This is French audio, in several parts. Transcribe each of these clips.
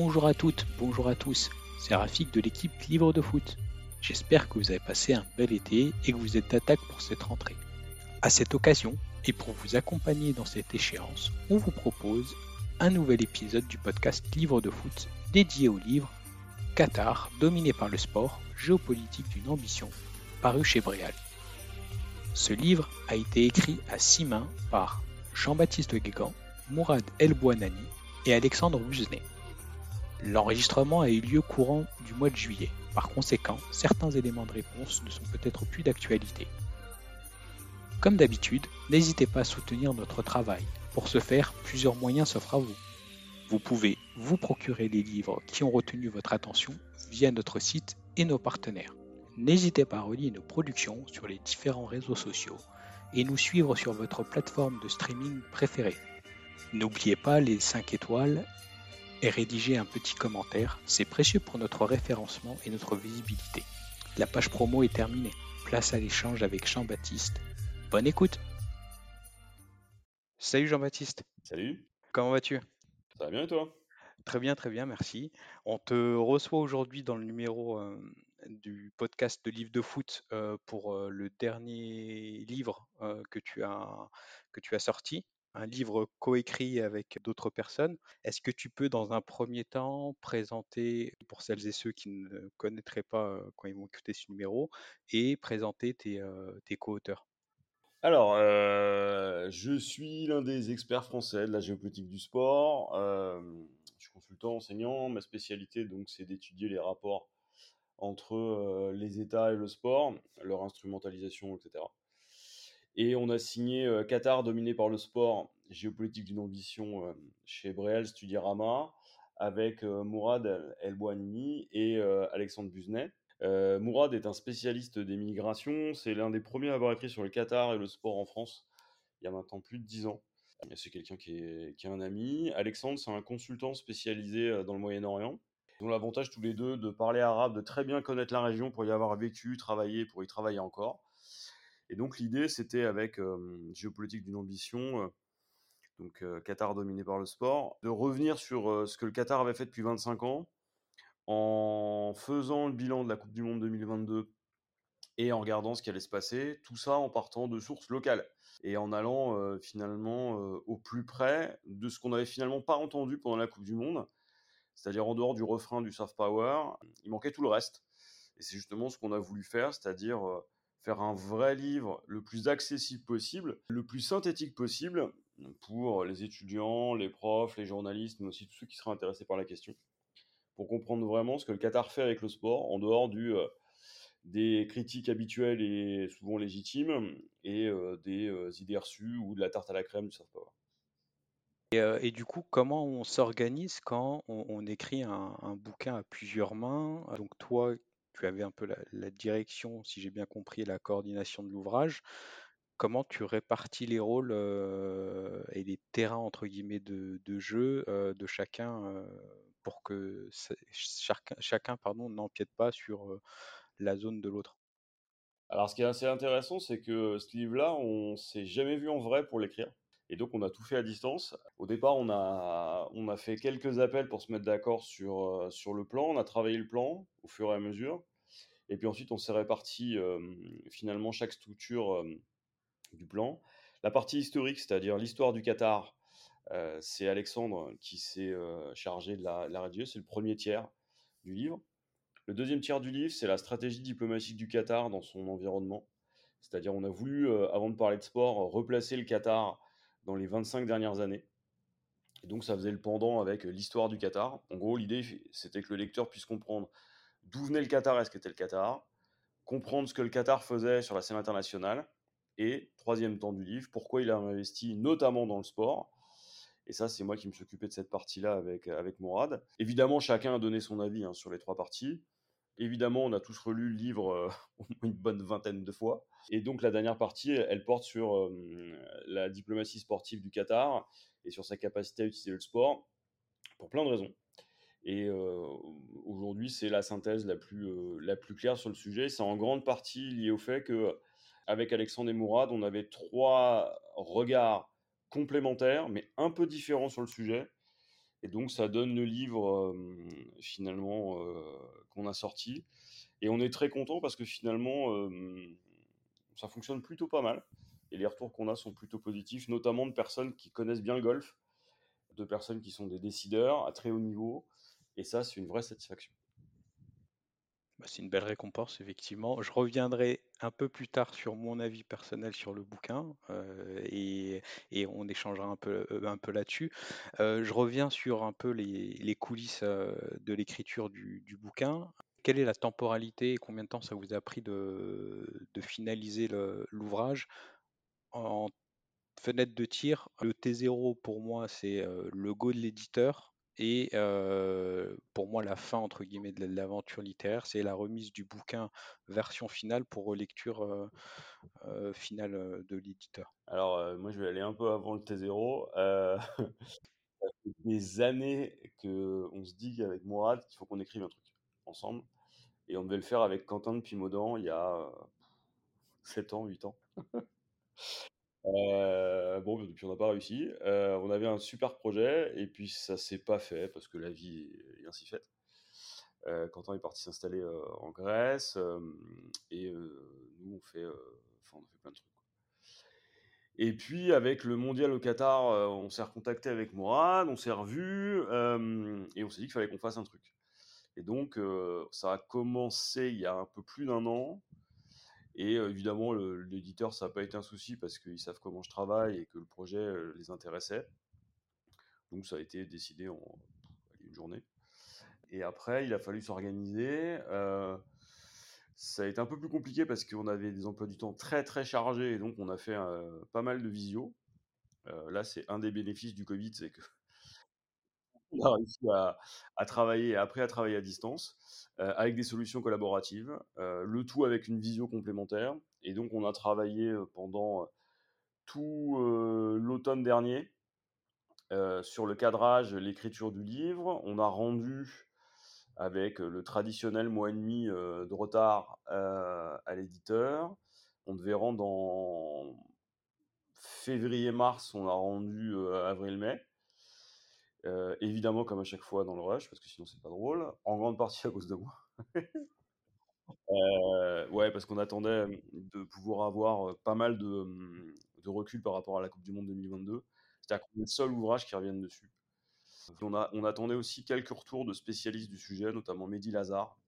Bonjour à toutes, bonjour à tous, c'est Rafik de l'équipe Livre de Foot. J'espère que vous avez passé un bel été et que vous êtes d'attaque pour cette rentrée. À cette occasion, et pour vous accompagner dans cette échéance, on vous propose un nouvel épisode du podcast Livre de Foot dédié au livre Qatar, dominé par le sport, géopolitique d'une ambition, paru chez Bréal. Ce livre a été écrit à six mains par Jean-Baptiste Guégan, Mourad El Bouanani et Alexandre Buznet. L'enregistrement a eu lieu courant du mois de juillet. Par conséquent, certains éléments de réponse ne sont peut-être plus d'actualité. Comme d'habitude, n'hésitez pas à soutenir notre travail. Pour ce faire, plusieurs moyens s'offrent à vous. Vous pouvez vous procurer les livres qui ont retenu votre attention via notre site et nos partenaires. N'hésitez pas à relier nos productions sur les différents réseaux sociaux et nous suivre sur votre plateforme de streaming préférée. N'oubliez pas les 5 étoiles et rédiger un petit commentaire, c'est précieux pour notre référencement et notre visibilité. La page promo est terminée. Place à l'échange avec Jean-Baptiste. Bonne écoute Salut Jean-Baptiste, Salut, comment vas-tu? Ça va bien et toi? Très bien, très bien, merci. On te reçoit aujourd'hui dans le numéro euh, du podcast de Livre de Foot euh, pour euh, le dernier livre euh, que tu as, que tu as sorti, un livre coécrit avec d'autres personnes. Est-ce que tu peux, dans un premier temps, présenter, pour celles et ceux qui ne connaîtraient pas quand ils vont écouter ce numéro, et présenter tes, co-auteurs? Alors, je suis l'un des experts français de la géopolitique du sport. Je suis consultant, enseignant. Ma spécialité, donc, c'est d'étudier les rapports entre les États et le sport, leur instrumentalisation, etc. Et on a signé euh, Qatar dominé par le sport, géopolitique d'une ambition euh, chez Breel Studierama, avec euh, Mourad El El Bouanini et Alexandre Buznet. Mourad est un spécialiste des migrations. C'est l'un des premiers à avoir écrit sur le Qatar et le sport en France il y a maintenant plus de 10 ans. C'est quelqu'un qui est, qui est un ami. Alexandre, c'est un consultant spécialisé dans le Moyen-Orient. Ils ont l'avantage tous les deux de parler arabe, de très bien connaître la région pour y avoir vécu, travaillé, pour y travailler encore. Et donc l'idée, c'était avec Géopolitique d'une ambition, donc Qatar dominé par le sport, de revenir sur ce que le Qatar avait fait depuis 25 ans en faisant le bilan de la Coupe du Monde 2022 et en regardant ce qui allait se passer, tout ça en partant de sources locales et en allant finalement au plus près de ce qu'on n'avait finalement pas entendu pendant la Coupe du Monde, c'est-à-dire en dehors du refrain du soft power, il manquait tout le reste. Et c'est justement ce qu'on a voulu faire, c'est-à-dire faire un vrai livre le plus accessible possible, le plus synthétique possible pour les étudiants, les profs, les journalistes, mais aussi tous ceux qui seraient intéressés par la question, pour comprendre vraiment ce que le Qatar fait avec le sport en dehors du euh, des critiques habituelles et souvent légitimes et euh, des euh, idées reçues ou de la tarte à la crème du soft power. Et, et du coup, comment on s'organise quand on, on écrit un, un bouquin à plusieurs mains? Donc toi, tu avais un peu la, direction, si j'ai bien compris, la coordination de l'ouvrage. Comment tu répartis les rôles euh, et les terrains entre guillemets de, jeu euh, de chacun euh, pour que chacun, chacun n'empiète pas sur la zone de l'autre? Alors, ce qui est assez intéressant, c'est que ce livre-là, on s'est jamais vu en vrai pour l'écrire. Et donc, on a tout fait à distance. Au départ, on a, on a fait quelques appels pour se mettre d'accord sur, euh, sur le plan. On a travaillé le plan au fur et à mesure. Et puis ensuite, on s'est réparti finalement chaque structure du plan. La partie historique, c'est-à-dire l'histoire du Qatar, euh, c'est Alexandre qui s'est euh, chargé de la, de la rédiger. C'est le premier tiers du livre. Le deuxième tiers du livre, c'est la stratégie diplomatique du Qatar dans son environnement. C'est-à-dire, on a voulu, avant de parler de sport, replacer le Qatar dans les 25 dernières années. Et donc, ça faisait le pendant avec l'histoire du Qatar. En gros, l'idée, c'était que le lecteur puisse comprendre d'où venait le Qatar et ce qu'était le Qatar, comprendre ce que le Qatar faisait sur la scène internationale, et troisième temps du livre, pourquoi il a investi notamment dans le sport. Et ça, c'est moi qui me suis occupé de cette partie-là avec, avec Mourad. Évidemment, chacun a donné son avis hein, sur les trois parties. Évidemment, on a tous relu le livre euh, une bonne vingtaine de fois. Et donc, la dernière partie, elle porte sur euh, la diplomatie sportive du Qatar et sur sa capacité à utiliser le sport pour plein de raisons. Et euh, aujourd'hui, c'est la synthèse la plus, la plus claire sur le sujet. C'est en grande partie lié au fait que, avec Alexandre et Mourad, on avait trois regards complémentaires, mais un peu différents sur le sujet. Et donc, ça donne le livre finalement qu'on a sorti. Et on est très content parce que finalement, ça fonctionne plutôt pas mal. Et les retours qu'on a sont plutôt positifs, notamment de personnes qui connaissent bien le golf, de personnes qui sont des décideurs à très haut niveau. Et ça, c'est une vraie satisfaction. Bah, c'est une belle récompense, effectivement. Je reviendrai un peu plus tard sur mon avis personnel sur le bouquin euh, et, on échangera un peu, euh, là-dessus. Euh, je reviens sur un peu les, coulisses de l'écriture du, bouquin. Quelle est la temporalité et combien de temps ça vous a pris de, de finaliser l'ouvrage? En fenêtre de tir, le T0 pour moi c'est le go de l'éditeur et pour moi, la fin entre guillemets de l'aventure littéraire, c'est la remise du bouquin version finale pour relecture finale de l'éditeur. Alors, moi, je vais aller un peu avant le T0. ça fait des années qu'on se dit qu'avec Mourad, qu'il faut qu'on écrive un truc ensemble. Et on devait le faire avec Quentin de Pimodan il y a 7 ans, 8 ans. Euh, bon, depuis on n'a pas réussi. Euh, on avait un super projet et puis ça s'est pas fait parce que la vie est ainsi faite. Euh, Quentin est parti s'installer en Grèce et nous on fait, enfin on fait plein de trucs. Et puis avec le mondial au Qatar, on s'est recontacté avec Mourad, on s'est revu et on s'est dit qu'il fallait qu'on fasse un truc. Et donc ça a commencé il y a un peu plus d'un an. Et évidemment, l'éditeur, ça n'a pas été un souci parce qu'ils savent comment je travaille et que le projet les intéressait. Donc ça a été décidé en une journée. Et après, il a fallu s'organiser. ça a été un peu plus compliqué parce qu'on avait des emplois du temps très très chargés et donc on a fait pas mal de visio. là, c'est un des bénéfices du Covid, c'est que on a réussi à, travailler, après à travailler à distance, avec des solutions collaboratives, le tout avec une visio complémentaire. Et donc, on a travaillé pendant tout l'automne dernier sur le cadrage, l'écriture du livre. On a rendu avec le traditionnel mois et demi de retard à l'éditeur. On devait rendre en février-mars, on a rendu avril-mai. Euh, évidemment, comme à chaque fois dans le rush, parce que sinon c'est pas drôle, en grande partie à cause de moi. Euh, ouais, parce qu'on attendait de pouvoir avoir pas mal de, de, recul par rapport à la Coupe du Monde 2022. C'était le seul ouvrage qui revienne dessus. On, attendait aussi quelques retours de spécialistes du sujet, notamment Mehdi Lazare,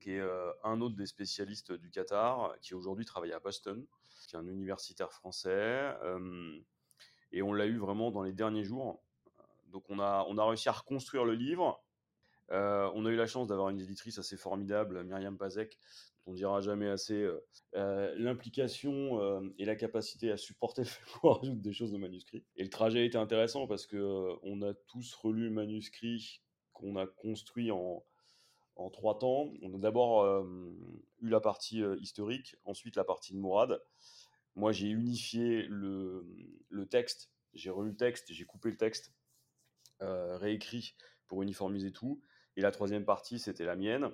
qui est un autre des spécialistes du Qatar, qui aujourd'hui travaille à Boston, qui est un universitaire français. et on l'a eu vraiment dans les derniers jours. Donc on a, réussi à reconstruire le livre. Euh, on a eu la chance d'avoir une éditrice assez formidable, Myriam Pazek, dont on dira jamais assez euh, euh, l'implication et la capacité à supporter des choses au manuscrit. Et le trajet été intéressant parce que on a tous relu le manuscrit qu'on a construit en, trois temps. On a d'abord eu la partie historique, ensuite la partie de Mourad. Moi, j'ai unifié le, le texte, j'ai relu le texte, j'ai coupé le texte réécrit pour uniformiser tout. Et la troisième partie, c'était la mienne.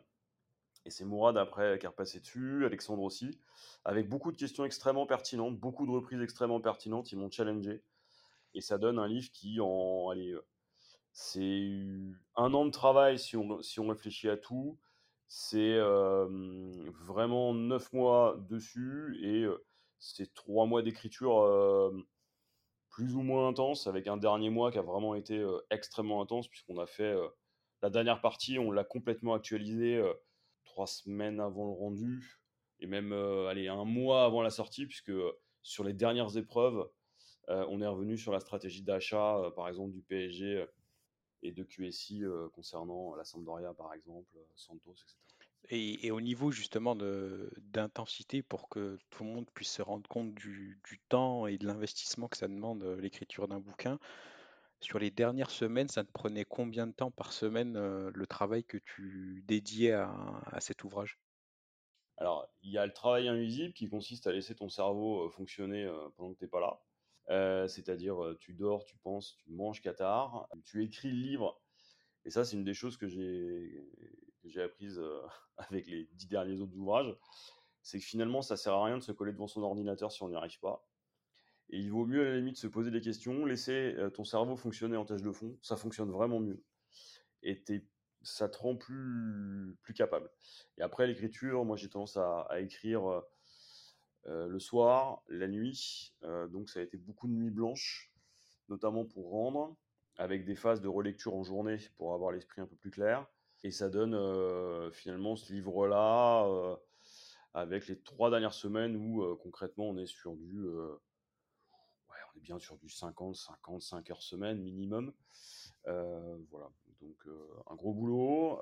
Et c'est Mourad après qui est repassé dessus, Alexandre aussi, avec beaucoup de questions extrêmement pertinentes, beaucoup de reprises extrêmement pertinentes. Ils m'ont challengé. Et ça donne un livre qui, en. Allez, euh, c'est un an de travail si on, si on réfléchit à tout. C'est euh, vraiment neuf mois dessus et c'est trois mois d'écriture plus ou moins intense, avec un dernier mois qui a vraiment été euh, extrêmement intense, puisqu'on a fait euh, la dernière partie, on l'a complètement actualisé euh, trois semaines avant le rendu, et même allez, un mois avant la sortie, puisque sur les dernières épreuves, on est revenu sur la stratégie d'achat, par exemple, du PSG et de QSI concernant la Sampdoria, par exemple, Santos, etc. Et, au niveau justement d'intensité pour que tout le monde puisse se rendre compte du, temps et de l'investissement que ça demande euh, l'écriture d'un bouquin, sur les dernières semaines, ça te prenait combien de temps par semaine euh, le travail que tu dédiais à, cet ouvrage? Alors, il y a le travail invisible qui consiste à laisser ton cerveau euh, fonctionner pendant que tu n'es pas là. C'est-à-dire, tu dors, tu penses, tu manges Qatar, tu écris le livre. Et ça, c'est une des choses que j'ai j'ai apprise euh, avec les dix derniers autres ouvrages, c'est que finalement, ça sert à rien de se coller devant son ordinateur si on n'y arrive pas. Et il vaut mieux à la limite se poser des questions, laisser ton cerveau fonctionner en tâche de fond, ça fonctionne vraiment mieux. Et ça te rend plus, plus capable. Et après l'écriture, moi j'ai tendance à, écrire le soir, la nuit, donc ça a été beaucoup de nuits blanches, notamment pour rendre, avec des phases de relecture en journée pour avoir l'esprit un peu plus clair. Et ça donne finalement ce livre-là avec les trois dernières semaines où concrètement on est sur du on est bien sur du 50, 55 heures semaine minimum. voilà, donc un gros boulot.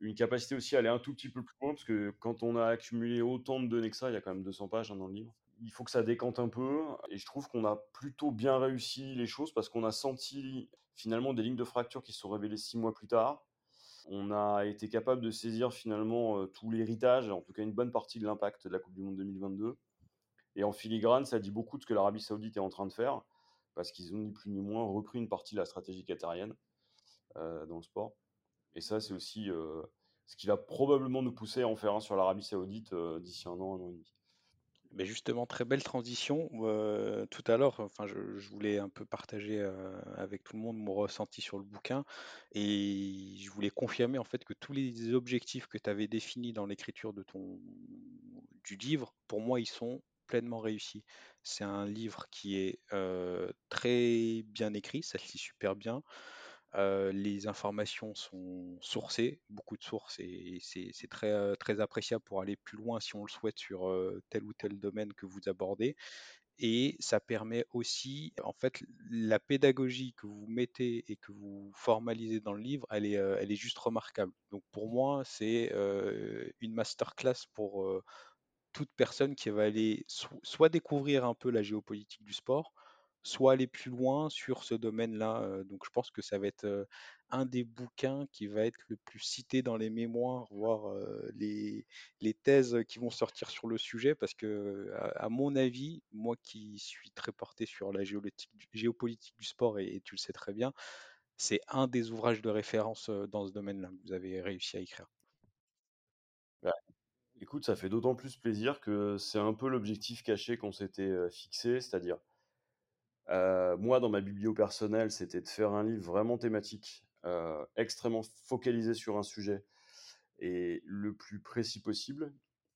une capacité aussi à aller un tout petit peu plus loin, parce que quand on a accumulé autant de données que ça, il y a quand même 200 pages hein, dans le livre. Il faut que ça décante un peu, et je trouve qu'on a plutôt bien réussi les choses, parce qu'on a senti finalement des lignes de fracture qui se sont révélées six mois plus tard. On a été capable de saisir finalement tout l'héritage, en tout cas une bonne partie de l'impact de la Coupe du Monde 2022. Et en filigrane, ça dit beaucoup de ce que l'Arabie Saoudite est en train de faire, parce qu'ils ont ni plus ni moins repris une partie de la stratégie qatarienne euh, dans le sport. Et ça, c'est aussi euh, ce qui va probablement nous pousser à en faire un sur l'Arabie Saoudite euh, d'ici un an, un an et demi. Justement, très belle transition. tout à l'heure, enfin, je, voulais un peu partager avec tout le monde mon ressenti sur le bouquin et je voulais confirmer en fait que tous les objectifs que tu avais définis dans l'écriture de ton du livre, pour moi, ils sont pleinement réussi. C'est un livre qui est très bien écrit, ça se lit super bien. Les informations sont sourcées, beaucoup de sources, et c'est très, appréciable pour aller plus loin si on le souhaite sur tel ou tel domaine que vous abordez. Et ça permet aussi, en fait, la pédagogie que vous mettez et que vous formalisez dans le livre, elle est juste remarquable. Donc pour moi, c'est une masterclass pour, toute personne qui va aller soit découvrir un peu la géopolitique du sport, soit aller plus loin sur ce domaine-là. Donc je pense que ça va être un des bouquins qui va être le plus cité dans les mémoires, voire les, thèses qui vont sortir sur le sujet, parce que à, mon avis, moi qui suis très porté sur la géopolitique, du sport, et, tu le sais très bien, c'est un des ouvrages de référence dans ce domaine-là que vous avez réussi à écrire. Bah, Écoute, ça fait d'autant plus plaisir que c'est un peu l'objectif caché qu'on s'était fixé, c'est-à-dire, moi, dans ma biblio personnelle, c'était de faire un livre vraiment thématique, extrêmement focalisé sur un sujet et le plus précis possible,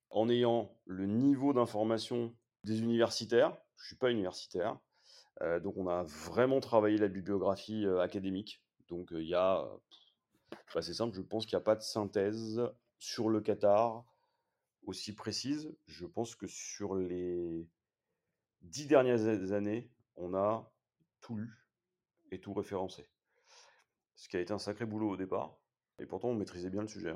en ayant le niveau d'information des universitaires. Je suis pas universitaire, donc on a vraiment travaillé la bibliographie académique. Donc il y a, bah, c'est simple, je pense qu'il n'y a pas de synthèse sur le Qatar aussi précise. Je pense que sur les dix dernières années, on a tout lu et tout référencé. Ce qui a été un sacré boulot au départ. Et pourtant, on maîtrisait bien le sujet.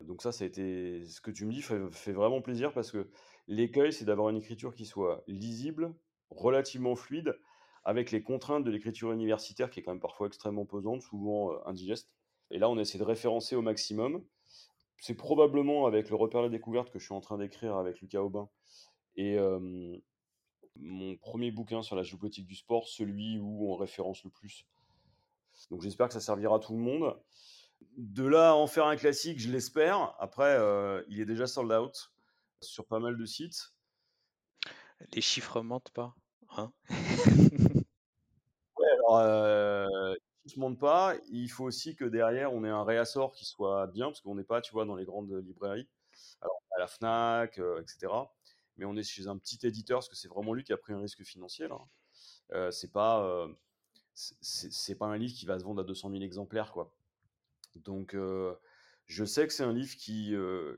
Donc ça, ça a été... Ce que tu me dis fait, vraiment plaisir parce que l'écueil, c'est d'avoir une écriture qui soit lisible, relativement fluide, avec les contraintes de l'écriture universitaire qui est quand même parfois extrêmement pesante, souvent euh, indigeste. Et là, on essaie de référencer au maximum c'est probablement avec le repère et découverte que je suis en train d'écrire avec Lucas Aubin et mon premier bouquin sur la géopolitique du sport, celui où on référence le plus. Donc j'espère que ça servira à tout le monde. De là à en faire un classique, je l'espère. Après, il est déjà sold out sur pas mal de sites. Les chiffres mentent pas, hein Ouais, alors se monte pas, il faut aussi que derrière, on ait un réassort qui soit bien, parce qu'on n'est pas, tu vois, dans les grandes librairies, alors à la FNAC, euh, etc. Mais on est chez un petit éditeur, parce que c'est vraiment lui qui a pris un risque financier. Euh, c'est pas, euh, c'est pas un livre qui va se vendre à 200 000 exemplaires, quoi. Donc, je sais que c'est un livre qui,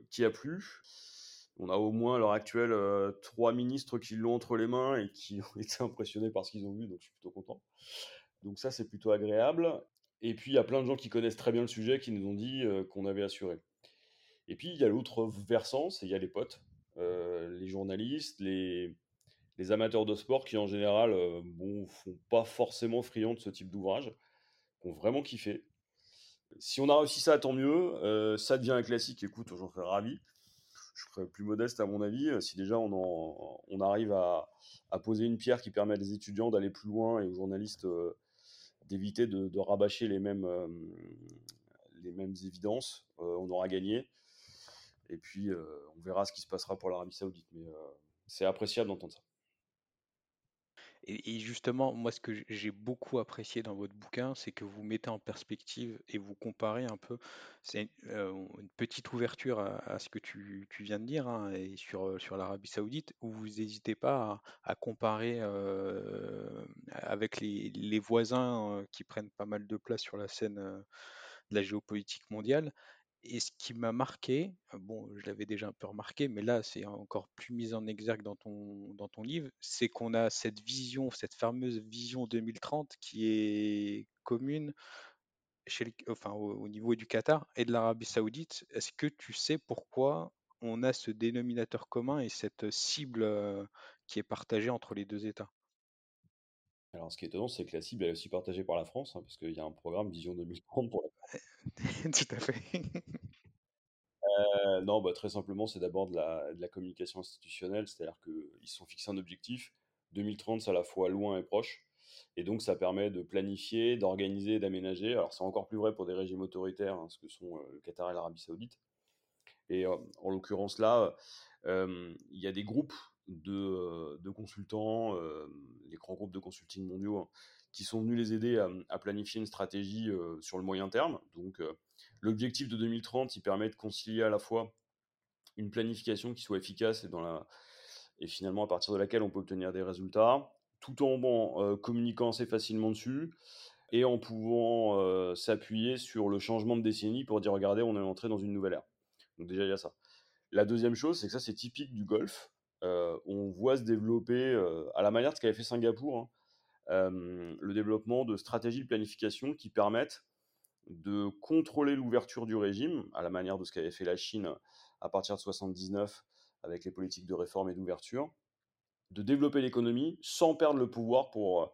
qui a plu. On a au moins à l'heure actuelle trois ministres qui l'ont entre les mains et qui ont été impressionnés par ce qu'ils ont vu, donc je suis plutôt content. Donc ça, c'est plutôt agréable. Et puis, il y a plein de gens qui connaissent très bien le sujet qui nous ont dit qu'on avait assuré. Et puis, il y a l'autre versant, c'est il y a les potes, les journalistes, les, amateurs de sport qui, en général, bon, font pas forcément friand de ce type d'ouvrage, ont vraiment kiffé. Si on a réussi ça, tant mieux. ça devient un classique, écoute, j'en serais ravi. Je serais plus modeste à mon avis. Si déjà on, on arrive à, poser une pierre qui permet à des étudiants d'aller plus loin et aux journalistes d'éviter de, rabâcher les mêmes, euh, les mêmes évidences. Euh, on aura gagné. Et puis, euh, on verra ce qui se passera pour l'Arabie Saoudite. Mais c'est appréciable d'entendre ça. Et, justement, moi, ce que j'ai beaucoup apprécié dans votre bouquin, c'est que vous mettez en perspective et vous comparez un peu. C'est euh, une petite ouverture à, ce que tu, viens de dire hein, et sur, euh, sur l'Arabie Saoudite, où vous n'hésitez pas à, comparer euh, avec les voisins qui prennent pas mal de place sur la scène de la géopolitique mondiale. Et ce qui m'a marqué, bon, je l'avais déjà un peu remarqué, mais là, c'est encore plus mis en exergue dans ton, dans ton livre, c'est qu'on a cette vision, cette fameuse vision 2030 qui est commune chez enfin, au, niveau du Qatar et de l'Arabie Saoudite. Est-ce que tu sais pourquoi on a ce dénominateur commun et cette cible qui est partagée entre les deux États? Alors, ce qui est étonnant, c'est que la cible est aussi partagée par la France, hein, parce qu'il y a un programme Vision 2030 pour la Tout à fait. Euh, non, bah, très simplement, c'est d'abord de la, communication institutionnelle, c'est-à-dire qu'ils se sont fixés un objectif. 2030, c'est à la fois loin et proche. Et donc, ça permet de planifier, d'organiser, d'aménager. Alors, c'est encore plus vrai pour des régimes autoritaires, hein, ce que sont euh, le Qatar et l'Arabie Saoudite. Et euh, en l'occurrence, là, il y a des groupes de, consultants, les grands groupes de consulting mondiaux, hein, qui sont venus les aider à, planifier une stratégie sur le moyen terme. Donc, l'objectif de 2030, il permet de concilier à la fois une planification qui soit efficace et finalement à partir de laquelle on peut obtenir des résultats, tout en communiquant assez facilement dessus et en pouvant s'appuyer sur le changement de décennie pour dire regardez, on est entré dans une nouvelle ère. Donc déjà, il y a ça. La deuxième chose, c'est que ça, c'est typique du golf. On voit se développer à la manière de ce qu'avait fait Singapour. Hein, le développement de stratégies de planification qui permettent de contrôler l'ouverture du régime, à la manière de ce qu'avait fait la Chine à partir de 1979 avec les politiques de réforme et d'ouverture, de développer l'économie sans perdre le pouvoir pour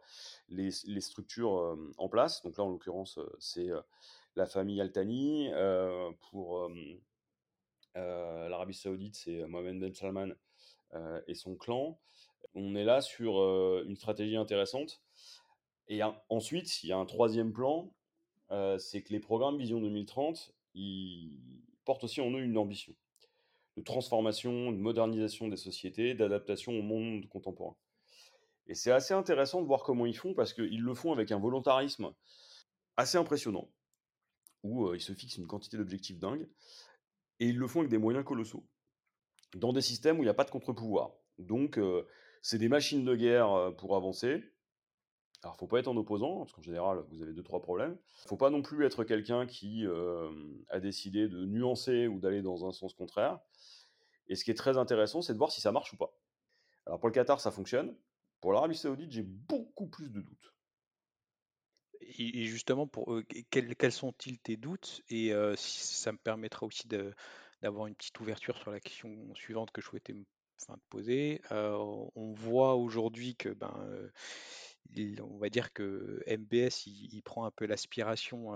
les, structures en place. Donc là, en l'occurrence, c'est la famille Altani. pour l'Arabie saoudite, c'est Mohamed Ben Salman et son clan. On est là sur une stratégie intéressante et ensuite, il y a un troisième plan, euh, c'est que les programmes Vision 2030, ils portent aussi en eux une ambition de transformation, de modernisation des sociétés, d'adaptation au monde contemporain. Et c'est assez intéressant de voir comment ils font, parce qu'ils le font avec un volontarisme assez impressionnant, où euh, ils se fixent une quantité d'objectifs dingues, et ils le font avec des moyens colossaux, dans des systèmes où il n'y a pas de contre-pouvoir. Donc, c'est des machines de guerre pour avancer, alors, faut pas être en opposant, parce qu'en général, vous avez deux, trois problèmes. Faut pas non plus être quelqu'un qui a décidé de nuancer ou d'aller dans un sens contraire. Et ce qui est très intéressant, c'est de voir si ça marche ou pas. Alors, pour le Qatar, ça fonctionne. Pour l'Arabie Saoudite, j'ai beaucoup plus de doutes. Et justement, pour quels, sont-ils tes doutes? Et si ça me permettra aussi d'avoir une petite ouverture sur la question suivante que je souhaitais me poser. on voit aujourd'hui que ben, on va dire que MBS, il, prend un peu l'aspiration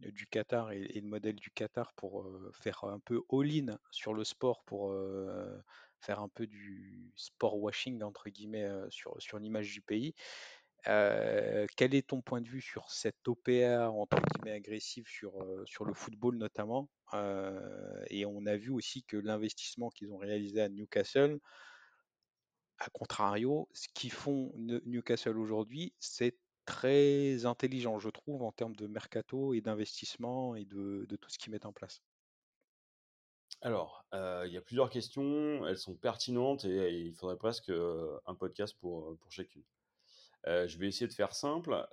du Qatar et, le modèle du Qatar pour faire un peu all-in sur le sport, pour faire un peu du sport washing, entre guillemets, sur l'image du pays. Quel est ton point de vue sur cette OPA entre guillemets agressive sur, sur le football notamment? Et on a vu aussi que l'investissement qu'ils ont réalisé à Newcastle, a contrario, ce qu'ils font Newcastle aujourd'hui, c'est très intelligent, je trouve, en termes de mercato et d'investissement et de, tout ce qu'ils mettent en place. Alors, il y a plusieurs questions, elles sont pertinentes et, il faudrait presque un podcast pour, pour chacune. Je vais essayer de faire simple.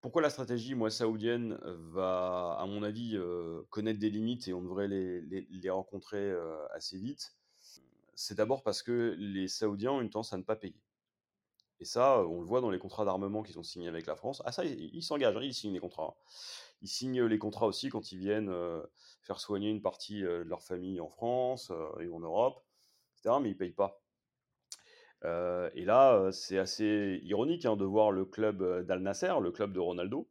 pourquoi la stratégie, moi, saoudienne, va, à mon avis, connaître des limites et on devrait les, les rencontrer assez vite? C'est d'abord parce que les Saoudiens ont une tendance à ne pas payer. Et ça, on le voit dans les contrats d'armement qu'ils ont signés avec la France. Ah ça, ils s'engagent, hein, ils signent les contrats. Ils signent les contrats aussi quand ils viennent faire soigner une partie de leur famille en France et en Europe, etc. Mais ils ne payent pas. Et là, c'est assez ironique hein, de voir le club d'Al Nasser, le club de Ronaldo,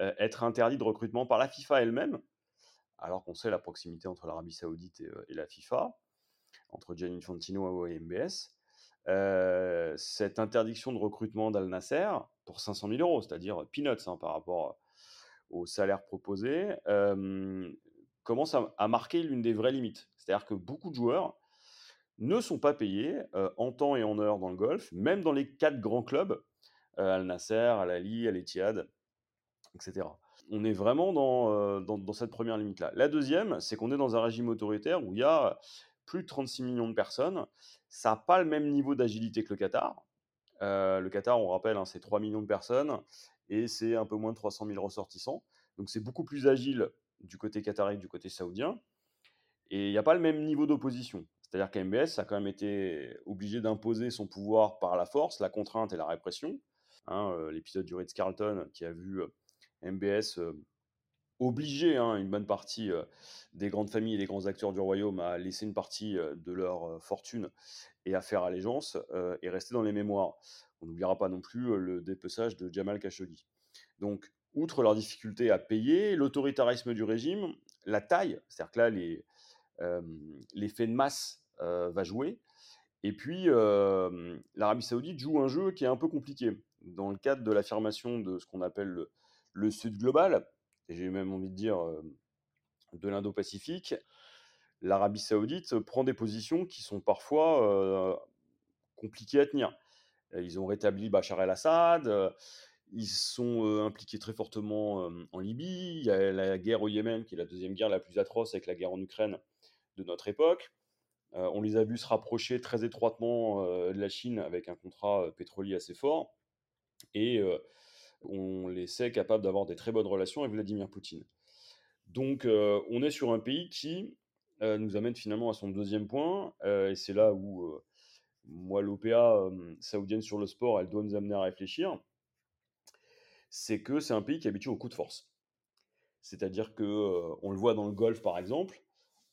être interdit de recrutement par la FIFA elle-même, alors qu'on sait la proximité entre l'Arabie Saoudite et la FIFA entre Gianni Infantino et MBS, euh, cette interdiction de recrutement d'Al Nasser pour 500 000 euros, c'est-à-dire peanuts hein, par rapport au salaire proposé, commence à, marquer l'une des vraies limites. C'est-à-dire que beaucoup de joueurs ne sont pas payés en temps et en heure dans le golf, même dans les quatre grands clubs, Al Nasser, Al Ali, Al Etihad, etc. On est vraiment dans, dans, cette première limite-là. La deuxième, c'est qu'on est dans un régime autoritaire où il y a plus de 36 millions de personnes. Ça n'a pas le même niveau d'agilité que le Qatar. le Qatar, on rappelle, hein, c'est 3 millions de personnes et c'est un peu moins de 300 000 ressortissants. Donc c'est beaucoup plus agile du côté qatari que du côté saoudien. Et il n'y a pas le même niveau d'opposition. C'est-à-dire qu'MBS a quand même été obligé d'imposer son pouvoir par la force, la contrainte et la répression. Hein, euh, l'épisode du Ritz-Carlton qui a vu euh, MBS euh, obliger hein, une bonne partie des grandes familles et des grands acteurs du royaume à laisser une partie de leur fortune et à faire allégeance et rester dans les mémoires. On n'oubliera pas non plus le dépeçage de Jamal Khashoggi. Donc, outre leur difficulté à payer, l'autoritarisme du régime, la taille, c'est-à-dire que là, l'effet de masse va jouer. Et puis, l'Arabie saoudite joue un jeu qui est un peu compliqué. Dans le cadre de l'affirmation de ce qu'on appelle le, Sud global, et j'ai même envie de dire de l'Indo-Pacifique, l'Arabie saoudite prend des positions qui sont parfois compliquées à tenir. Ils ont rétabli Bachar el-Assad, ils sont impliqués très fortement en Libye, il y a la guerre au Yémen, qui est la deuxième guerre la plus atroce avec la guerre en Ukraine de notre époque. on les a vus se rapprocher très étroitement de la Chine avec un contrat pétrolier assez fort. Et on les sait capables d'avoir des très bonnes relations avec Vladimir Poutine. Donc on est sur un pays qui nous amène finalement à son deuxième point, et c'est là où moi l'OPA saoudienne sur le sport, elle doit nous amener à réfléchir, c'est que c'est un pays qui est habitué au coup de force. C'est-à-dire que on le voit dans le golf par exemple,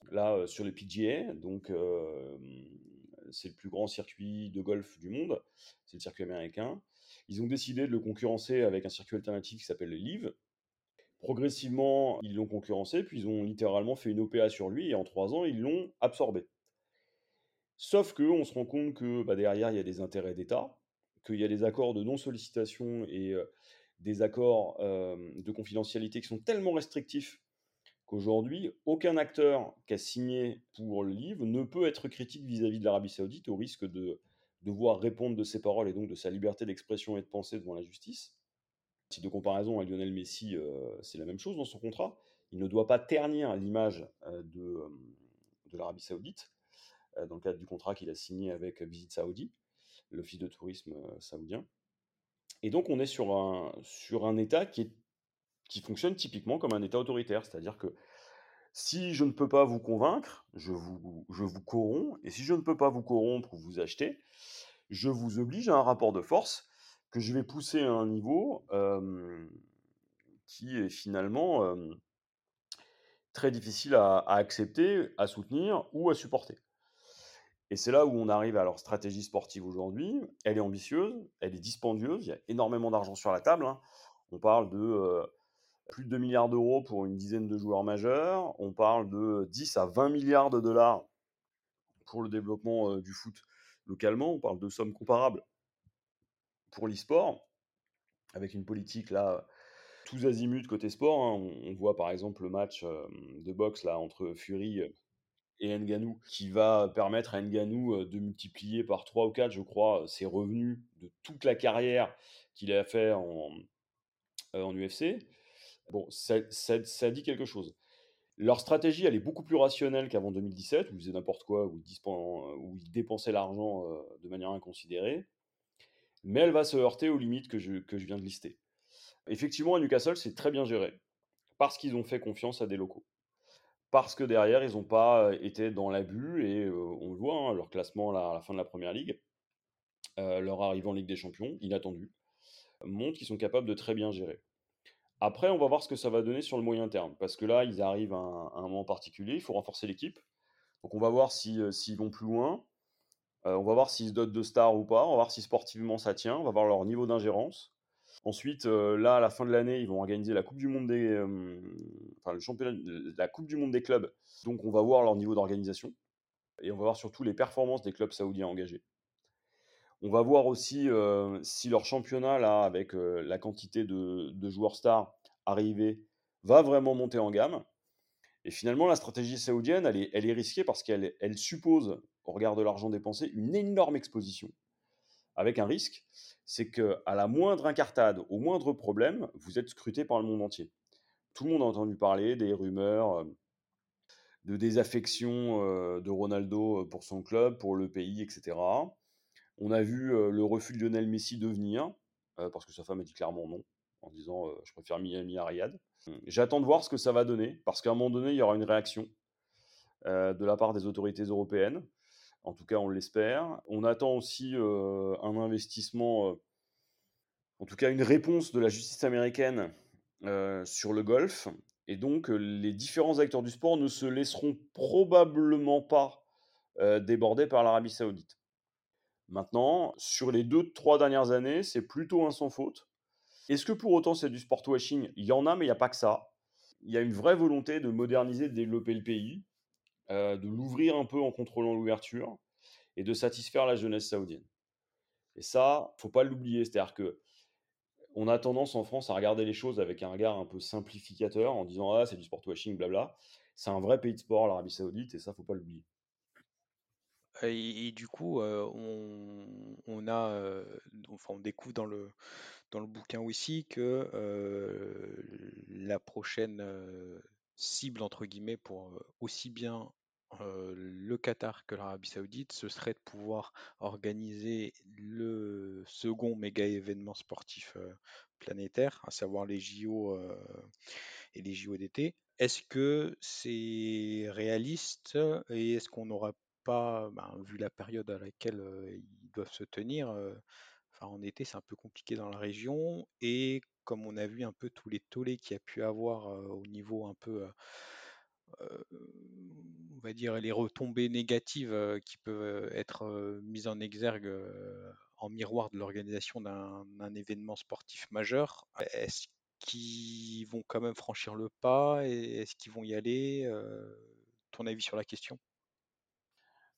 là sur le PGA, donc c'est le plus grand circuit de golf du monde, c'est le circuit américain. Ils ont décidé de le concurrencer avec un circuit alternatif qui s'appelle le Live. Progressivement, ils l'ont concurrencé, puis ils ont littéralement fait une OPA sur lui, et en trois ans, ils l'ont absorbé. Sauf qu'on se rend compte que bah, derrière, il y a des intérêts d'État, qu'il y a des accords de non-sollicitation et des accords de confidentialité qui sont tellement restrictifs qu'aujourd'hui, aucun acteur qui a signé pour le livre ne peut être critique vis-à-vis de l'Arabie saoudite au risque de devoir répondre de ses paroles et donc de sa liberté d'expression et de pensée devant la justice. Si de comparaison à Lionel Messi, c'est la même chose dans son contrat. Il ne doit pas ternir l'image de, de l'Arabie saoudite dans le cadre du contrat qu'il a signé avec Visit Saoudi, l'office de tourisme saoudien. Et donc, on est sur un, sur un État qui, qui fonctionne typiquement comme un État autoritaire, c'est-à-dire que si je ne peux pas vous convaincre, je vous, je vous corromps, et si je ne peux pas vous corrompre ou vous acheter, je vous oblige à un rapport de force que je vais pousser à un niveau qui est finalement très difficile à, accepter, à soutenir ou à supporter. Et c'est là où on arrive à leur stratégie sportive aujourd'hui. Elle est ambitieuse, elle est dispendieuse, il y a énormément d'argent sur la table. Hein. On parle de plus de 2 milliards d'euros pour une dizaine de joueurs majeurs, on parle de 10 à 20 milliards de dollars pour le développement euh, du foot localement, on parle de sommes comparables pour l'e-sport, avec une politique là tous azimuts côté sport. Hein. On, voit par exemple le match euh, de boxe là entre Fury et Nganou, qui va permettre à Nganou de multiplier par 3 ou 4, je crois, ses revenus de toute la carrière qu'il a fait en UFC. Bon, ça, dit quelque chose. Leur stratégie, elle est beaucoup plus rationnelle qu'avant 2017, où ils faisaient n'importe quoi, où ils, dépensaient l'argent de manière inconsidérée. Mais elle va se heurter aux limites que je, viens de lister. Effectivement, à Newcastle, c'est très bien géré, parce qu'ils ont fait confiance à des locaux parce que derrière, ils n'ont pas été dans l'abus, et on le voit, hein, leur classement à la fin de la Première Ligue, leur arrivée en Ligue des Champions, inattendu, montre qu'ils sont capables de très bien gérer. Après, on va voir ce que ça va donner sur le moyen terme, parce que là, ils arrivent à un, moment particulier, il faut renforcer l'équipe. Donc on va voir s'ils vont plus loin, on va voir s'ils se dotent de stars ou pas, on va voir si sportivement ça tient, on va voir leur niveau d'ingérence. Ensuite, euh, là, à la fin de l'année, ils vont organiser la Coupe du Monde des, euh, le championnat, la Coupe du Monde des clubs. Donc, on va voir leur niveau d'organisation et on va voir surtout les performances des clubs saoudiens engagés. On va voir aussi euh, si leur championnat, là, avec la quantité de, joueurs stars arrivés, va vraiment monter en gamme. Et finalement, la stratégie saoudienne, elle est, risquée parce qu'elle elle suppose au regard de l'argent dépensé, une énorme exposition, avec un risque, c'est que à la moindre incartade, au moindre problème, vous êtes scruté par le monde entier. Tout le monde a entendu parler des rumeurs euh, de désaffection euh, de Ronaldo pour son club, pour le pays, etc. On a vu le refus de Lionel Messi de venir, parce que sa femme a dit clairement non, en disant je préfère Miami à Riyad. J'attends de voir ce que ça va donner, parce qu'à un moment donné, il y aura une réaction de la part des autorités européennes. En tout cas, on l'espère. On attend aussi un investissement, en tout cas une réponse de la justice américaine sur le golf. Et donc, les différents acteurs du sport ne se laisseront probablement pas déborder par l'Arabie saoudite. Maintenant, sur les deux, trois dernières années, c'est plutôt un sans faute. Est-ce que pour autant c'est du sport washing Il y en a, mais il n'y a pas que ça. Il y a une vraie volonté de moderniser, de développer le pays, euh, de l'ouvrir un peu en contrôlant l'ouverture et de satisfaire la jeunesse saoudienne. Et ça, faut pas l'oublier. C'est-à-dire que on a tendance en France à regarder les choses avec un regard un peu simplificateur en disant ah c'est du sport washing, blabla. C'est un vrai pays de sport, l'Arabie Saoudite, et ça faut pas l'oublier. Et, du coup, euh, on, a, euh, enfin, on découvre dans le, bouquin aussi que euh, la prochaine cible, entre guillemets, pour aussi bien le Qatar que l'Arabie Saoudite, ce serait de pouvoir organiser le second méga événement sportif planétaire, à savoir les JO et les JO d'été. Est-ce que c'est réaliste et est-ce qu'on n'aura pas, ben, vu la période à laquelle ils doivent se tenir, en été c'est un peu compliqué dans la région et comme on a vu un peu tous les tollés qu'il y a pu avoir au niveau un peu, on va dire les retombées négatives qui peuvent être mises en exergue en miroir de l'organisation d'un événement sportif majeur, est-ce qu'ils vont quand même franchir le pas et est-ce qu'ils vont y aller Ton avis sur la question?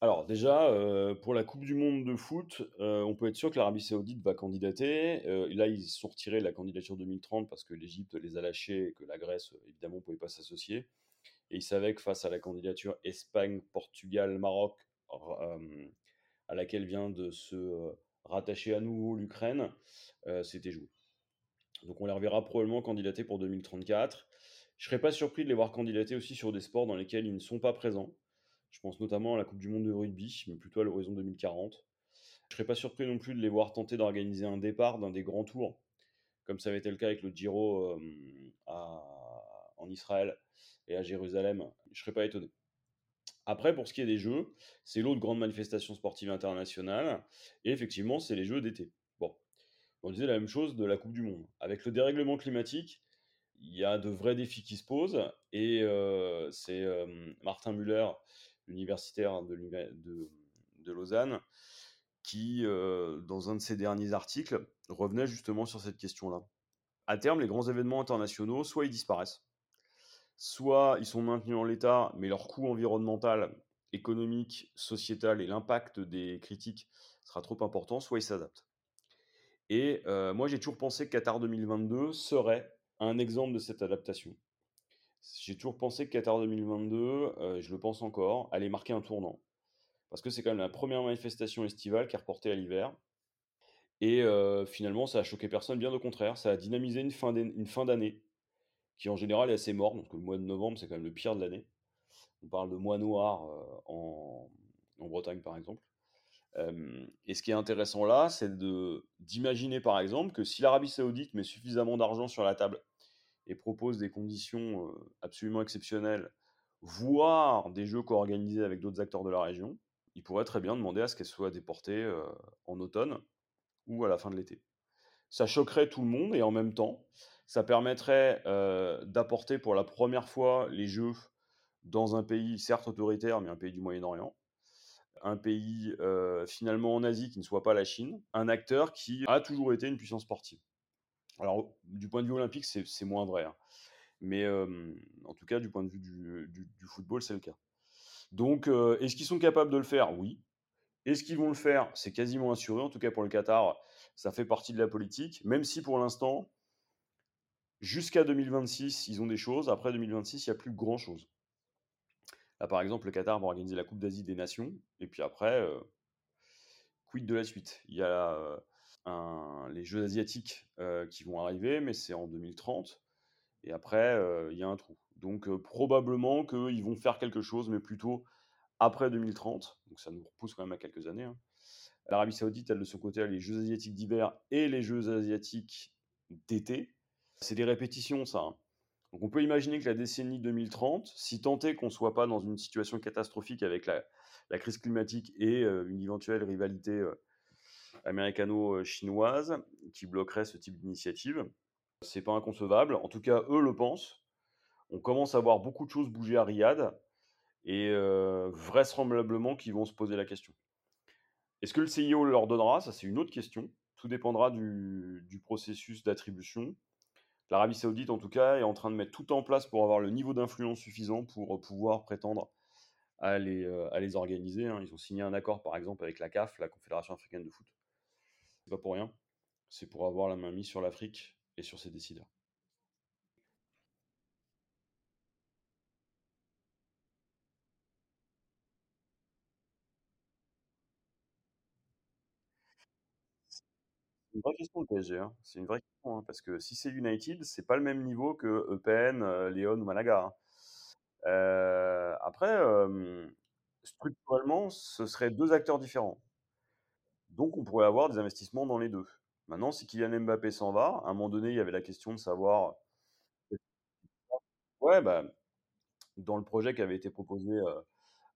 Alors déjà, euh, pour la Coupe du monde de foot, euh, on peut être sûr que l'Arabie Saoudite va candidater. Euh, là, ils sont retirés la candidature 2030 parce que l'Égypte les a lâchés et que la Grèce, évidemment, ne pouvait pas s'associer. Et ils savaient que face à la candidature Espagne, Portugal, Maroc, à laquelle vient de se rattacher à nouveau l'Ukraine, c'était joué. Donc on les reverra probablement candidater pour 2034. Je ne serais pas surpris de les voir candidater aussi sur des sports dans lesquels ils ne sont pas présents. Je pense notamment à la Coupe du Monde de rugby, mais plutôt à l'horizon 2040. Je serais pas surpris non plus de les voir tenter d'organiser un départ d'un des grands tours, comme ça avait été le cas avec le Giro en Israël et à Jérusalem. Je serais pas étonné. Après, pour ce qui est des Jeux, c'est l'autre grande manifestation sportive internationale, et effectivement, c'est les Jeux d'été. Bon, on disait la même chose de la Coupe du Monde. Avec le dérèglement climatique, il y a de vrais défis qui se posent, et euh, c'est euh, Martin Muller, universitaire de, de, de Lausanne, qui, euh, dans un de ses derniers articles, revenait justement sur cette question-là. À terme, les grands événements internationaux, soit ils disparaissent, soit ils sont maintenus en l'état, mais leur coût environnemental, économique, sociétal et l'impact des critiques sera trop important, soit ils s'adaptent. Et euh, moi, j'ai toujours pensé que Qatar 2022 serait un exemple de cette adaptation. J'ai toujours pensé que Qatar 2022, euh, je le pense encore, allait marquer un tournant. Parce que c'est quand même la première manifestation estivale qui est reportée à l'hiver. Et euh, finalement, ça a choqué personne, bien au contraire. Ça a dynamisé une fin d'année qui en général est assez morte. Donc le mois de novembre, c'est quand même le pire de l'année. On parle de mois noir euh, en, en, Bretagne, par exemple. et ce qui est intéressant là, c'est d'imaginer, par exemple, que si l'Arabie saoudite met suffisamment d'argent sur la table et propose des conditions absolument exceptionnelles, voire des jeux co-organisés avec d'autres acteurs de la région, il pourrait très bien demander à ce qu'elle soit déportée en automne ou à la fin de l'été. Ça choquerait tout le monde et en même temps, ça permettrait d'apporter pour la première fois les jeux dans un pays certes autoritaire, mais un pays du Moyen-Orient, un pays finalement en Asie qui ne soit pas la Chine, un acteur qui a toujours été une puissance sportive. Alors, du point de vue olympique, c'est moins vrai. Hein. Mais en tout cas, du point de vue du, football, c'est le cas. Donc, est-ce qu'ils sont capables de le faire? Oui. Est-ce qu'ils vont le faire? C'est quasiment assuré. En tout cas, pour le Qatar, ça fait partie de la politique. Même si pour l'instant, jusqu'à 2026, ils ont des choses. Après 2026, il n'y a plus grand-chose. Là, par exemple, le Qatar va organiser la Coupe d'Asie des Nations, et puis après, quid de la suite? Il y a les Jeux asiatiques qui vont arriver, mais c'est en 2030. Et après, il y a un trou. Donc probablement qu'ils vont faire quelque chose, mais plutôt après 2030. Donc ça nous repousse quand même à quelques années. Hein. L'Arabie Saoudite, elle de son côté, a les Jeux asiatiques d'hiver et les Jeux asiatiques d'été. C'est des répétitions, ça. Hein. Donc on peut imaginer que la décennie 2030, si tant est qu'on ne soit pas dans une situation catastrophique avec la, crise climatique et une éventuelle rivalité américano-chinoise qui bloquerait ce type d'initiative. C'est pas inconcevable. En tout cas, eux le pensent. On commence à voir beaucoup de choses bouger à Riyad et euh, vraisemblablement qu'ils vont se poser la question. Est-ce que le CIO leur donnera? Ça, c'est une autre question. Tout dépendra du, processus d'attribution. L'Arabie Saoudite, en tout cas, est en train de mettre tout en place pour avoir le niveau d'influence suffisant pour pouvoir prétendre à les, euh, à les organiser. Hein. Ils ont signé un accord, par exemple, avec la CAF, la Confédération africaine de foot. C'est pas pour rien. C'est pour avoir la main mise sur l'Afrique et sur ses décideurs. C'est une vraie question le PSG. Hein. C'est une vraie question hein, parce que si c'est United, c'est pas le même niveau que EPN, euh, Léon ou Malaga. Hein. Euh, après, structurellement, ce seraient deux acteurs différents. Donc, on pourrait avoir des investissements dans les deux. Maintenant, si Kylian Mbappé s'en va, à un moment donné, il y avait la question de savoir. Ouais, bah, dans le projet qui avait été proposé euh,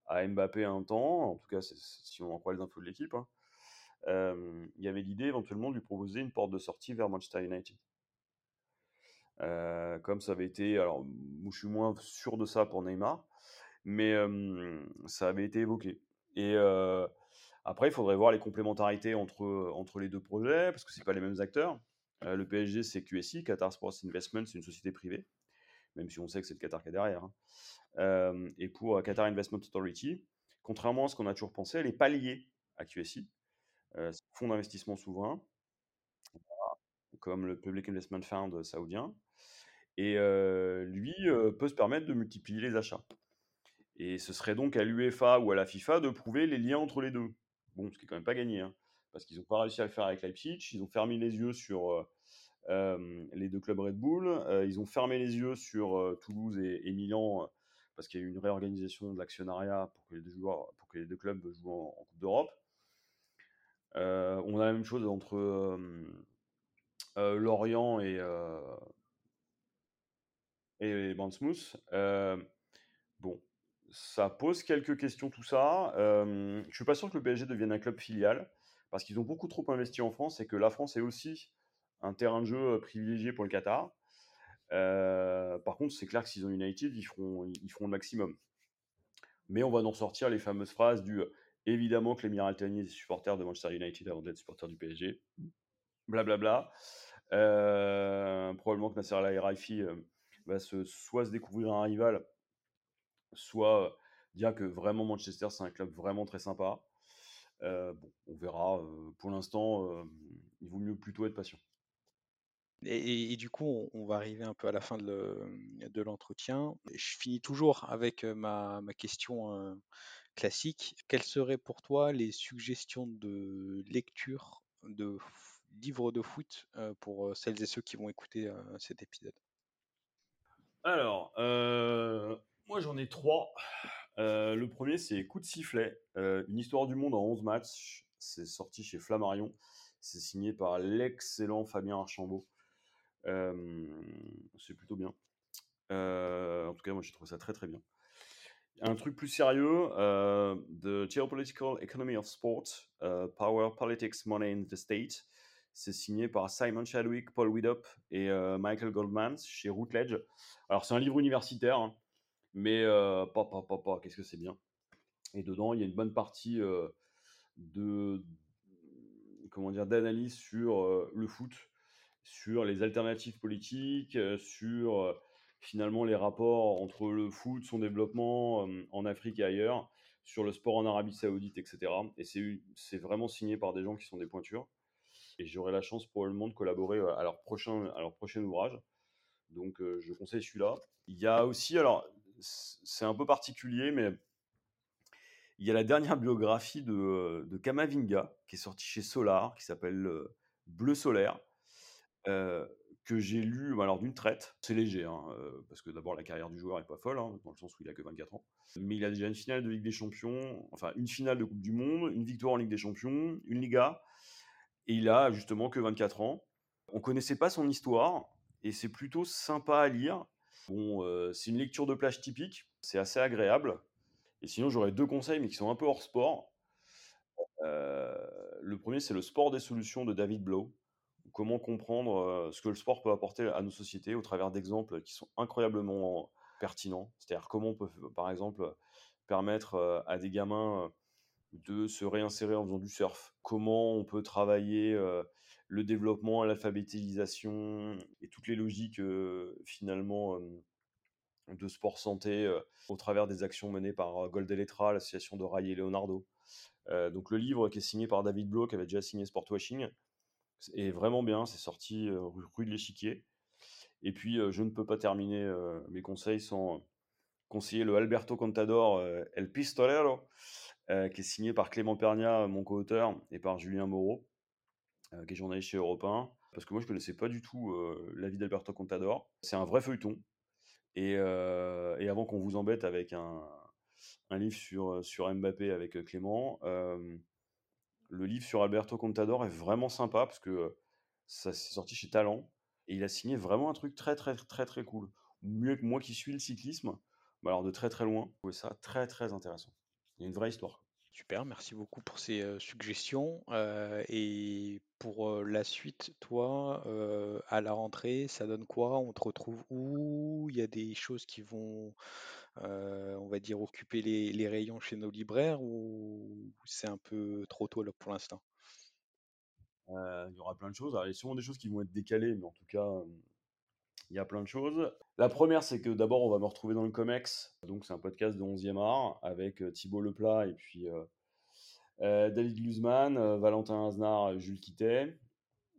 à Mbappé un temps, en tout cas, si on en croit les infos de l'équipe, hein, euh, il y avait l'idée éventuellement de lui proposer une porte de sortie vers Manchester United. Euh, comme ça avait été, alors je suis moins sûr de ça pour Neymar, mais ça avait été évoqué. Et après, il faudrait voir les complémentarités entre, entre les deux projets, parce que ce pas les mêmes acteurs. Euh, le PSG, c'est QSI, Qatar Sports Investment, c'est une société privée, même si on sait que c'est le Qatar qui est derrière. Hein. Euh, et pour Qatar Investment Authority, contrairement à ce qu'on a toujours pensé, elle n'est pas liée à QSI. Euh, c'est un fonds d'investissement souverain, comme le Public Investment Fund saoudien. Et lui peut se permettre de multiplier les achats. Et ce serait donc à l'UEFA ou à la FIFA de prouver les liens entre les deux. Bon, ce qui est quand même pas gagné, hein, parce qu'ils n'ont pas réussi à le faire avec Leipzig. Ils ont fermé les yeux sur euh, euh, les deux clubs Red Bull. Euh, ils ont fermé les yeux sur Toulouse et, Milan, parce qu'il y a eu une réorganisation de l'actionnariat pour que les deux joueurs, pour que les deux clubs jouent en, Coupe d'Europe. on a la même chose entre Lorient et et Bournemouth. bon, ça pose quelques questions tout ça. Je je suis pas sûr que le PSG devienne un club filial parce qu'ils ont beaucoup trop investi en France et que la France est aussi un terrain de jeu privilégié pour le Qatar. par contre, c'est clair que s'ils ont United, ils feront, le maximum. Mais on va nous ressortir les fameuses phrases du évidemment que l'Émirat Altani est supporter de Manchester United avant d'être supporter du PSG. Blablabla. probablement que Nasser Al-Khelaifi va se, soit se découvrir un rival, soit dire que vraiment Manchester c'est un club vraiment très sympa. bon, on verra. pour l'instant, il vaut mieux plutôt être patient. Et, du coup, on, va arriver un peu à la fin de l'entretien. Je finis toujours avec ma, ma question classique. Quelles seraient pour toi les suggestions de lecture de livres de foot pour celles et ceux qui vont écouter cet épisode? Alors, moi, j'en ai trois. Euh, le premier, c'est Coup de sifflet, euh, une histoire du monde en 11 matchs. C'est sorti chez Flammarion. C'est signé par l'excellent Fabien Archambault. Euh, c'est plutôt bien. en tout cas, moi, j'ai trouvé ça très très bien. Un truc plus sérieux, The Geopolitical Economy of Sport, Power, Politics, Money in the State. C'est signé par Simon Chadwick, Paul Widop et Michael Goldman chez Routledge. Alors, c'est un livre universitaire. Hein. Mais pas, pas, pas, pas, qu'est-ce que c'est bien. Et dedans, il y a une bonne partie de comment dire d'analyse sur le foot, sur les alternatives politiques, sur finalement les rapports entre le foot, son développement en Afrique et ailleurs, sur le sport en Arabie Saoudite, etc. Et c'est vraiment signé par des gens qui sont des pointures. Et j'aurai la chance probablement de collaborer à leur prochain, à leur prochain ouvrage. Donc je conseille celui-là. Il y a aussi, alors c'est un peu particulier, mais il y a la dernière biographie de, de Kamavinga qui est sortie chez Solar, qui s'appelle Bleu solaire, que j'ai lu bah, alors d'une traite. C'est léger, hein, parce que d'abord la carrière du joueur est pas folle, hein, dans le sens où il a que 24 ans. Mais il a déjà une finale de Ligue des Champions, enfin une finale de Coupe du Monde, une victoire en Ligue des Champions, une Liga, et il a justement que 24 ans. On connaissait pas son histoire, et c'est plutôt sympa à lire. Bon, c'est une lecture de plage typique, c'est assez agréable. Et sinon, j'aurais deux conseils, mais qui sont un peu hors sport. le premier, c'est le sport des solutions de David Blow comment comprendre ce que le sport peut apporter à nos sociétés au travers d'exemples qui sont incroyablement pertinents. C'est-à-dire comment on peut, par exemple, permettre à des gamins de se réinsérer en faisant du surf. Comment on peut travailler le développement, l'alphabétisation et toutes les logiques finalement de sport santé au travers des actions menées par Goldeletra, l'association de Ray et Leonardo. donc le livre qui est signé par David Blow, qui avait déjà signé Sportwashing, est vraiment bien. C'est sorti rue de l'Échiquier. Et puis, je ne peux pas terminer mes conseils sans conseiller le Alberto Contador El Pistolero, qui est signé par Clément Pernia, mon co-auteur, et par Julien Moreau, qui est journaliste chez Europe 1. Parce que moi, je ne connaissais pas du tout la vie d'Alberto Contador. C'est un vrai feuilleton. Et, et avant qu'on vous embête avec un, livre sur, sur Mbappé avec Clément, le livre sur Alberto Contador est vraiment sympa parce que ça s'est sorti chez Talent et il a signé vraiment un truc très très très très cool. Mieux que moi qui suis le cyclisme, mais alors de très très loin, je trouvais ça très très intéressant. Il y a une vraie histoire. Super, merci beaucoup pour ces suggestions. et pour la suite, toi, à la rentrée, ça donne quoi? On te retrouve où? Il y a des choses qui vont, on va dire, occuper les, rayons chez nos libraires ou c'est un peu trop tôt pour l'instant? Il y aura plein de choses. il y a sûrement des choses qui vont être décalées, mais en tout cas, il y a plein de choses. La première, c'est que d'abord, on va me retrouver dans le COMEX. Donc, c'est un podcast de 11e art avec Thibaut Leplat et puis David Glusman, Valentin Aznar, Jules Quittet,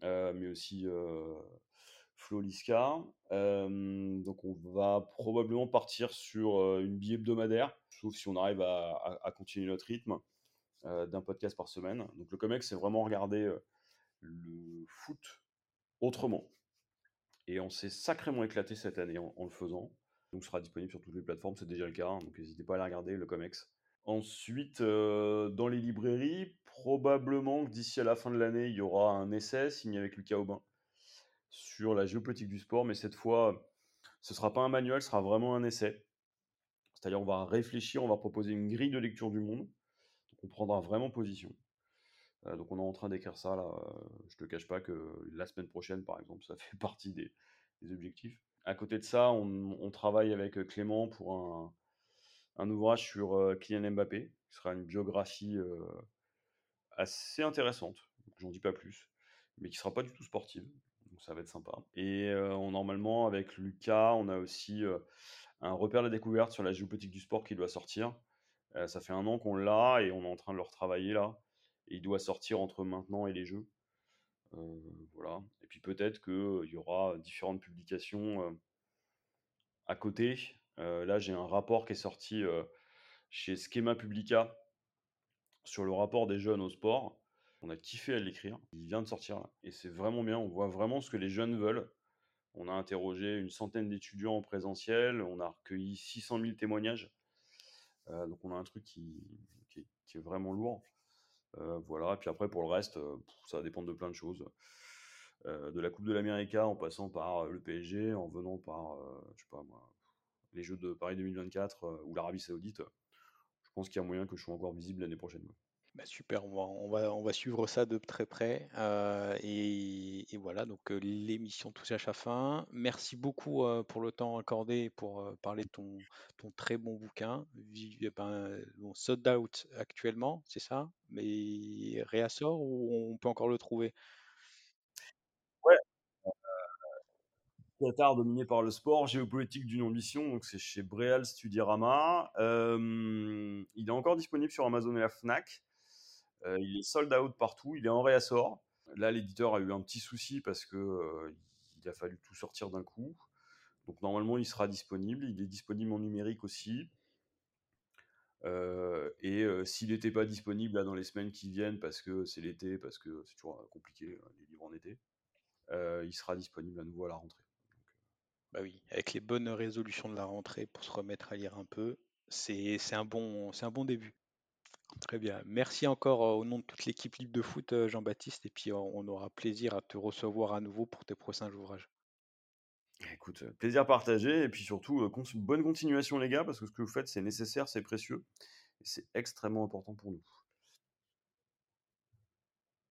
mais aussi Flo Liska. donc, on va probablement partir sur une billet hebdomadaire, sauf si on arrive à, à continuer notre rythme d'un podcast par semaine. Donc, le COMEX, c'est vraiment regarder le foot autrement et on s'est sacrément éclaté cette année en, le faisant. Donc, sera disponible sur toutes les plateformes, c'est déjà le cas. Hein, donc, n'hésitez pas à aller regarder le COMEX. Ensuite, euh, dans les librairies, probablement que d'ici à la fin de l'année, il y aura un essai signé avec Lucas Aubin sur la géopolitique du sport. Mais cette fois, ce ne sera pas un manuel, ce sera vraiment un essai. C'est-à-dire, on va réfléchir, on va proposer une grille de lecture du monde. On prendra vraiment position. Euh, donc on est en train d'écrire ça là. Euh, je te cache pas que la semaine prochaine, par exemple, ça fait partie des, objectifs. À côté de ça, on, travaille avec Clément pour un, ouvrage sur euh, Kylian Mbappé, qui sera une biographie assez intéressante. J'en dis pas plus, mais qui sera pas du tout sportive. Donc ça va être sympa. Et normalement, avec Lucas, on a aussi un repère de découverte sur la géopolitique du sport qui doit sortir. ça fait un an qu'on l'a et on est en train de le retravailler là il doit sortir entre maintenant et les jeux. Euh, voilà. Et puis peut-être qu'il y aura différentes publications euh, à côté. Euh, là, j'ai un rapport qui est sorti chez Schema Publica sur le rapport des jeunes au sport. On a kiffé à l'écrire. Il vient de sortir là. Et c'est vraiment bien. On voit vraiment ce que les jeunes veulent. On a interrogé une centaine d'étudiants en présentiel. On a recueilli 600 000 témoignages. donc on a un truc qui est vraiment lourd. Euh, voilà, et puis après pour le reste, euh, ça va dépendre de plein de choses. Euh, de la Coupe de l'Amérique en passant par le PSG, en venant par, moi, les Jeux de Paris 2024 ou l'Arabie Saoudite, je pense qu'il y a moyen que je sois encore visible l'année prochaine. Bah, super, on va, suivre ça de très près. Euh, et, voilà, donc euh, l'émission touche à sa fin. Merci beaucoup euh, pour le temps accordé pour parler de ton, très bon bouquin. Eh ben, sold out actuellement, c'est ça? Mais réassort ou on peut encore le trouver? Ouais. Qatar dominé par le sport, géopolitique d'une ambition, donc c'est chez Breal Studierama. il est encore disponible sur Amazon et la Fnac. Euh, il est sold out partout, il est en réassort. Là, l'éditeur a eu un petit souci parce que euh, il a fallu tout sortir d'un coup. Donc normalement, il sera disponible. Il est disponible en numérique aussi. Euh, et s'il n'était pas disponible dans les semaines qui viennent, parce que c'est l'été, parce que c'est toujours compliqué, les livres en été, il sera disponible à nouveau à la rentrée. Bah oui, avec les bonnes résolutions de la rentrée pour se remettre à lire un peu, c'est un bon début. Très bien. Merci encore au nom de toute l'équipe Libre de Foot, Jean-Baptiste, et puis on aura plaisir à te recevoir à nouveau pour tes prochains ouvrages. Écoute, plaisir partagé, et puis surtout, bonne continuation les gars, parce que ce que vous faites, c'est nécessaire, c'est précieux, et c'est extrêmement important pour nous.